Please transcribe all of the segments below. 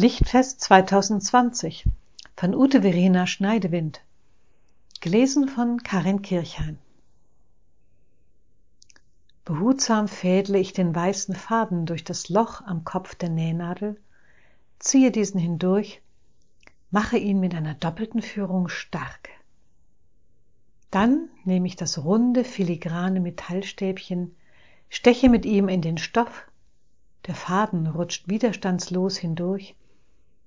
Lichtfest 2020 von Ute Verena Schneidewind. Gelesen von Karin Kirchheim. Behutsam fädle ich den weißen Faden durch das Loch am Kopf der Nähnadel, ziehe diesen hindurch, mache ihn mit einer doppelten Führung stark. Dann nehme ich das runde, filigrane Metallstäbchen, steche mit ihm in den Stoff, der Faden rutscht widerstandslos hindurch,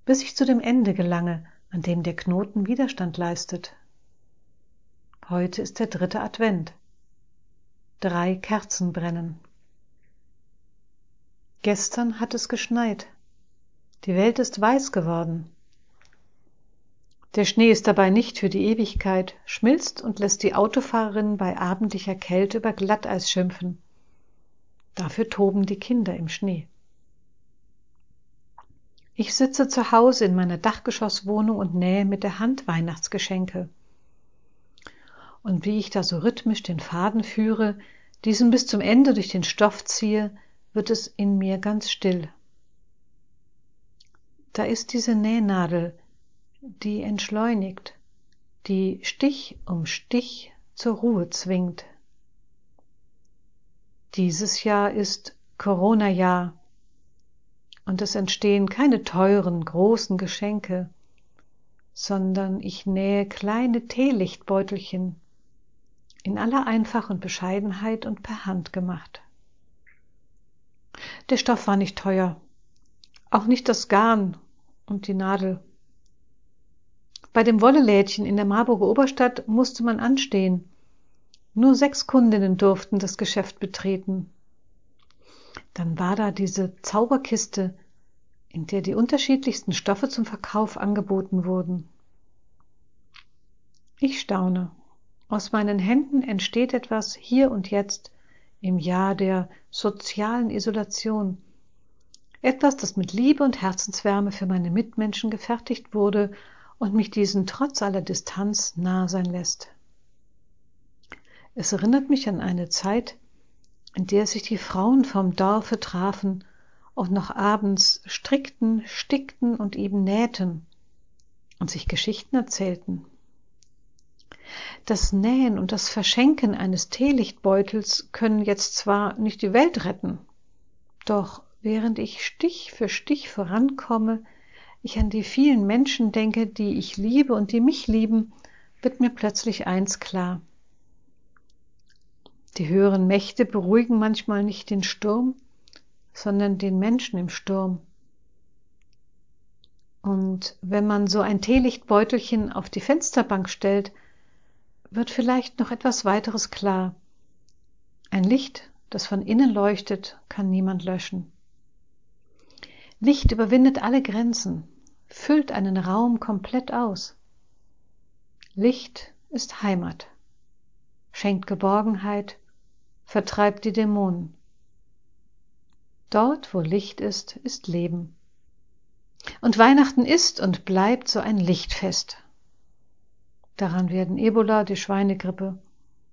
bis ich zu dem Ende gelange, an dem der Knoten Widerstand leistet. Heute ist der dritte Advent. Drei Kerzen brennen. Gestern hat es geschneit. Die Welt ist weiß geworden. Der Schnee ist dabei nicht für die Ewigkeit, schmilzt und lässt die Autofahrerin bei abendlicher Kälte über Glatteis schimpfen. Dafür toben die Kinder im Schnee. Ich sitze zu Hause in meiner Dachgeschosswohnung und nähe mit der Hand Weihnachtsgeschenke. Und wie ich da so rhythmisch den Faden führe, diesen bis zum Ende durch den Stoff ziehe, wird es in mir ganz still. Da ist diese Nähnadel, die entschleunigt, die Stich um Stich zur Ruhe zwingt. Dieses Jahr ist Corona-Jahr und es entstehen keine teuren, großen Geschenke, sondern ich nähe kleine Teelichtbeutelchen, in aller Einfach und Bescheidenheit und per Hand gemacht. Der Stoff war nicht teuer, auch nicht das Garn und die Nadel. Bei dem Wollelädchen in der Marburger Oberstadt musste man anstehen. Nur sechs Kundinnen durften das Geschäft betreten. Dann war da diese Zauberkiste, in der die unterschiedlichsten Stoffe zum Verkauf angeboten wurden. Ich staune. Aus meinen Händen entsteht etwas hier und jetzt im Jahr der sozialen Isolation. Etwas, das mit Liebe und Herzenswärme für meine Mitmenschen gefertigt wurde und mich diesen trotz aller Distanz nah sein lässt. Es erinnert mich an eine Zeit, in der sich die Frauen vom Dorfe trafen und noch abends strickten, stickten und eben nähten und sich Geschichten erzählten. Das Nähen und das Verschenken eines Teelichtbeutels können jetzt zwar nicht die Welt retten, doch während ich Stich für Stich vorankomme, ich an die vielen Menschen denke, die ich liebe und die mich lieben, wird mir plötzlich eins klar. Die höheren Mächte beruhigen manchmal nicht den Sturm, sondern den Menschen im Sturm. Und wenn man so ein Teelichtbeutelchen auf die Fensterbank stellt, wird vielleicht noch etwas weiteres klar. Ein Licht, das von innen leuchtet, kann niemand löschen. Licht überwindet alle Grenzen, füllt einen Raum komplett aus. Licht ist Heimat, schenkt Geborgenheit, vertreibt die Dämonen. Dort, wo Licht ist, ist Leben. Und Weihnachten ist und bleibt so ein Lichtfest. Daran werden Ebola, die Schweinegrippe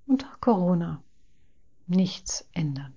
und Corona nichts ändern.